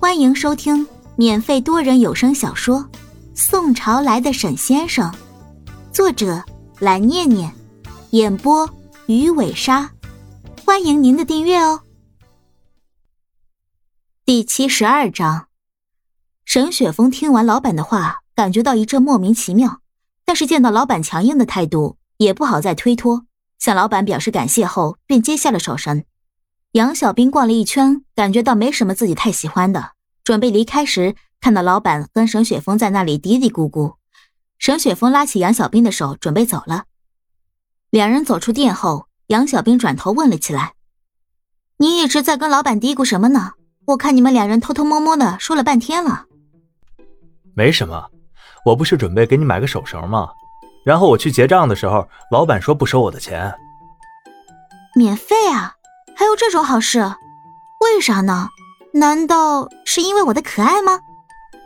欢迎收听免费多人有声小说《宋朝来的沈先生》，作者蓝念念，演播鱼尾鲨。欢迎您的订阅哦。第七十二章，沈雪峰听完老板的话，感觉到一阵莫名其妙，但是见到老板强硬的态度，也不好再推脱，向老板表示感谢后，便接下了手绳。杨小兵逛了一圈，感觉到没什么自己太喜欢的，准备离开时，看到老板跟沈雪峰在那里嘀嘀咕咕。沈雪峰拉起杨小兵的手，准备走了。两人走出店后，杨小兵转头问了起来：“你一直在跟老板嘀咕什么呢？我看你们两人偷偷摸摸的说了半天了。”“没什么，我不是准备给你买个手绳吗？然后我去结账的时候，老板说不收我的钱。”“免费啊？”还有这种好事，为啥呢？难道是因为我的可爱吗？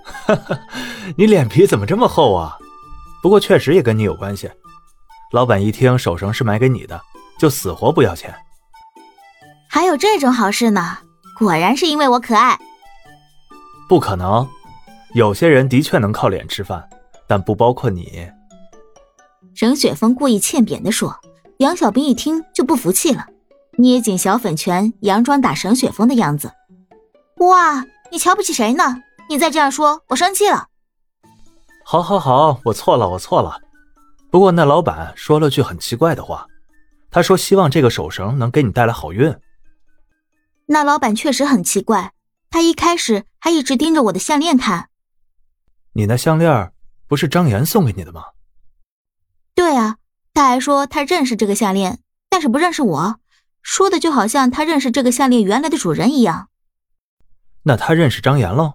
哈哈，你脸皮怎么这么厚啊？不过确实也跟你有关系。老板一听手绳是买给你的，就死活不要钱。还有这种好事呢？果然是因为我可爱。不可能，有些人的确能靠脸吃饭，但不包括你。沈雪峰故意欠扁的说。杨小兵一听就不服气了。捏紧小粉拳，佯装打沈雪峰的样子。哇，你瞧不起谁呢？你再这样说，我生气了。好，好，好，我错了，我错了。不过那老板说了句很奇怪的话，他说希望这个手绳能给你带来好运。那老板确实很奇怪，他一开始还一直盯着我的项链看。你那项链不是张岩送给你的吗？对啊，他还说他认识这个项链，但是不认识我。说的就好像他认识这个项链原来的主人一样。那他认识张岩喽？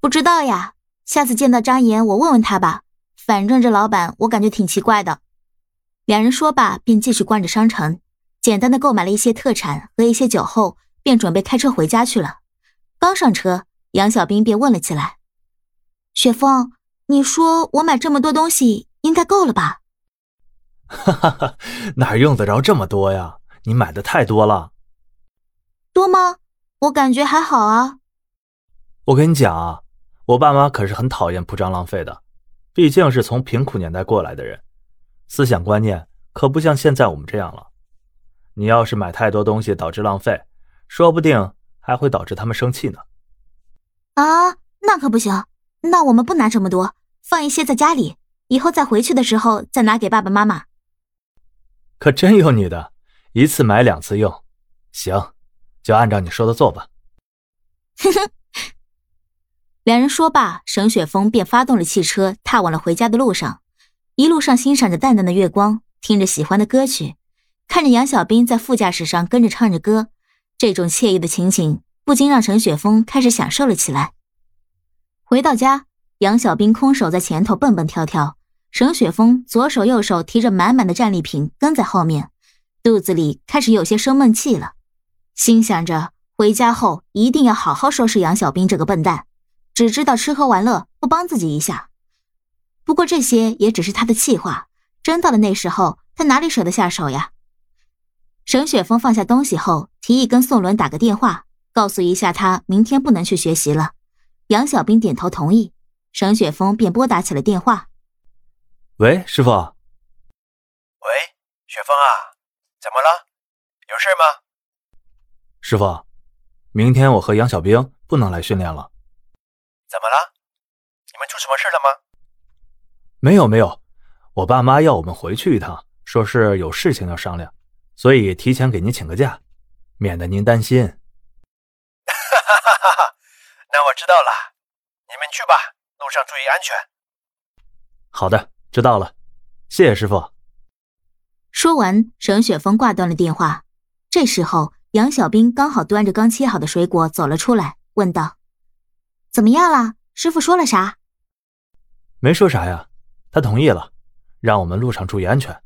不知道呀，下次见到张岩，我问问他吧。反正这老板我感觉挺奇怪的。两人说罢，便继续逛着商城，简单的购买了一些特产和一些酒后，便准备开车回家去了。刚上车，杨小兵便问了起来：“雪峰，你说我买这么多东西，应该够了吧？”哈哈哈，哪用得着这么多呀？你买的太多了，多吗？我感觉还好啊。我跟你讲啊，我爸妈可是很讨厌铺张浪费的，毕竟是从贫苦年代过来的人，思想观念可不像现在我们这样了。你要是买太多东西导致浪费，说不定还会导致他们生气呢。啊，那可不行。那我们不拿这么多，放一些在家里，以后再回去的时候再拿给爸爸妈妈。可真有你的。一次买两次用，行，就按照你说的做吧。哼哼。两人说罢，沈雪峰便发动了汽车，踏往了回家的路上。一路上欣赏着淡淡的月光，听着喜欢的歌曲，看着杨小兵在副驾驶上跟着唱着歌，这种惬意的情景不禁让沈雪峰开始享受了起来。回到家，杨小兵空手在前头蹦蹦跳跳，沈雪峰左手右手提着满满的战利品跟在后面。肚子里开始有些生闷气了，心想着回家后一定要好好收拾杨小兵这个笨蛋，只知道吃喝玩乐，不帮自己一下。不过这些也只是他的气话，真到了那时候，他哪里舍得下手呀？沈雪峰放下东西后，提议跟宋伦打个电话，告诉一下他明天不能去学习了。杨小兵点头同意，沈雪峰便拨打起了电话。喂，师傅。喂，雪峰啊。怎么了？有事吗？师傅，明天我和杨小兵不能来训练了。怎么了？你们出什么事了吗？没有没有，我爸妈要我们回去一趟，说是有事情要商量，所以提前给您请个假，免得您担心。哈哈哈哈哈！那我知道了，你们去吧，路上注意安全。好的，知道了，谢谢师傅。说完，沈雪峰挂断了电话。这时候，杨小兵刚好端着刚切好的水果走了出来，问道：“怎么样了？师傅说了啥？”“没说啥呀，他同意了，让我们路上注意安全。”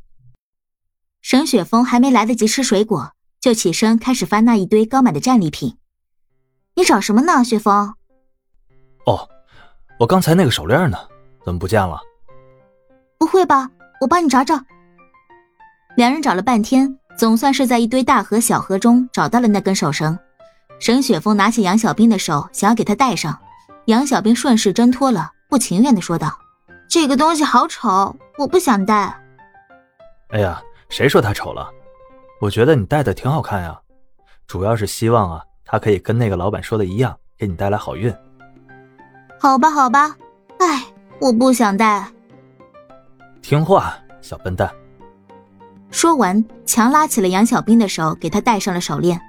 沈雪峰还没来得及吃水果，就起身开始翻那一堆刚买的战利品。“你找什么呢，雪峰？”“哦，我刚才那个手链呢？怎么不见了？”“不会吧，我帮你找找。”两人找了半天，总算是在一堆大河小河中找到了那根手绳。沈雪峰拿起杨小兵的手，想要给他戴上。杨小兵顺势挣脱了，不情愿的说道：“这个东西好丑，我不想戴。”哎呀，谁说它丑了？我觉得你戴的挺好看呀。主要是希望啊，它可以跟那个老板说的一样，给你带来好运。好吧，好吧。哎，我不想戴。听话，小笨蛋。说完，强拉起了杨小兵的手，给他戴上了手链。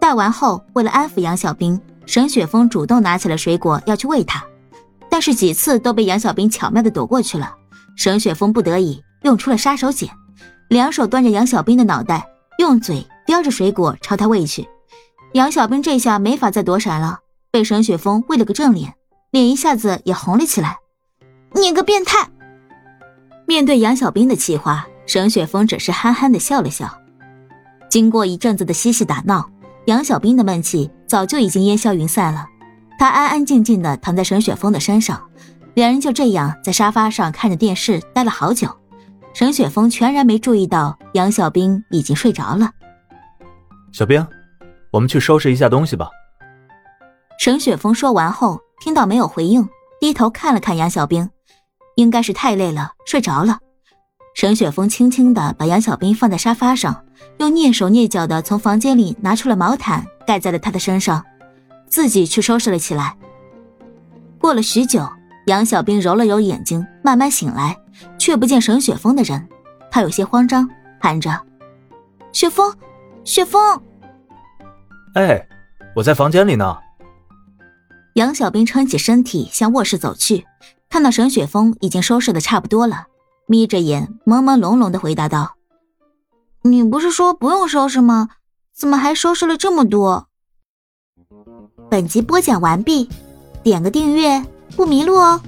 戴完后，为了安抚杨小兵，沈雪峰主动拿起了水果要去喂他，但是几次都被杨小兵巧妙的躲过去了。沈雪峰不得已用出了杀手锏，两手端着杨小兵的脑袋，用嘴叼着水果朝他喂去。杨小兵这下没法再躲闪了，被沈雪峰喂了个正脸，脸一下子也红了起来。你个变态！面对杨小兵的气话。沈雪峰只是憨憨的笑了笑。经过一阵子的嬉戏打闹，杨小兵的闷气早就已经烟消云散了。他安安静静的躺在沈雪峰的身上，两人就这样在沙发上看着电视待了好久。沈雪峰全然没注意到杨小兵已经睡着了。小兵，我们去收拾一下东西吧。沈雪峰说完后，听到没有回应，低头看了看杨小兵，应该是太累了，睡着了。沈雪峰轻轻地把杨小兵放在沙发上，又蹑手蹑脚地从房间里拿出了毛毯盖在了他的身上，自己去收拾了起来。过了许久，杨小兵揉了揉眼睛，慢慢醒来，却不见沈雪峰的人，他有些慌张，喊着：“雪峰，雪峰！”哎，我在房间里呢。杨小兵撑起身体向卧室走去，看到沈雪峰已经收拾的差不多了。眯着眼，朦朦胧胧的回答道：“你不是说不用收拾吗？怎么还收拾了这么多？”本集播讲完毕，点个订阅不迷路哦。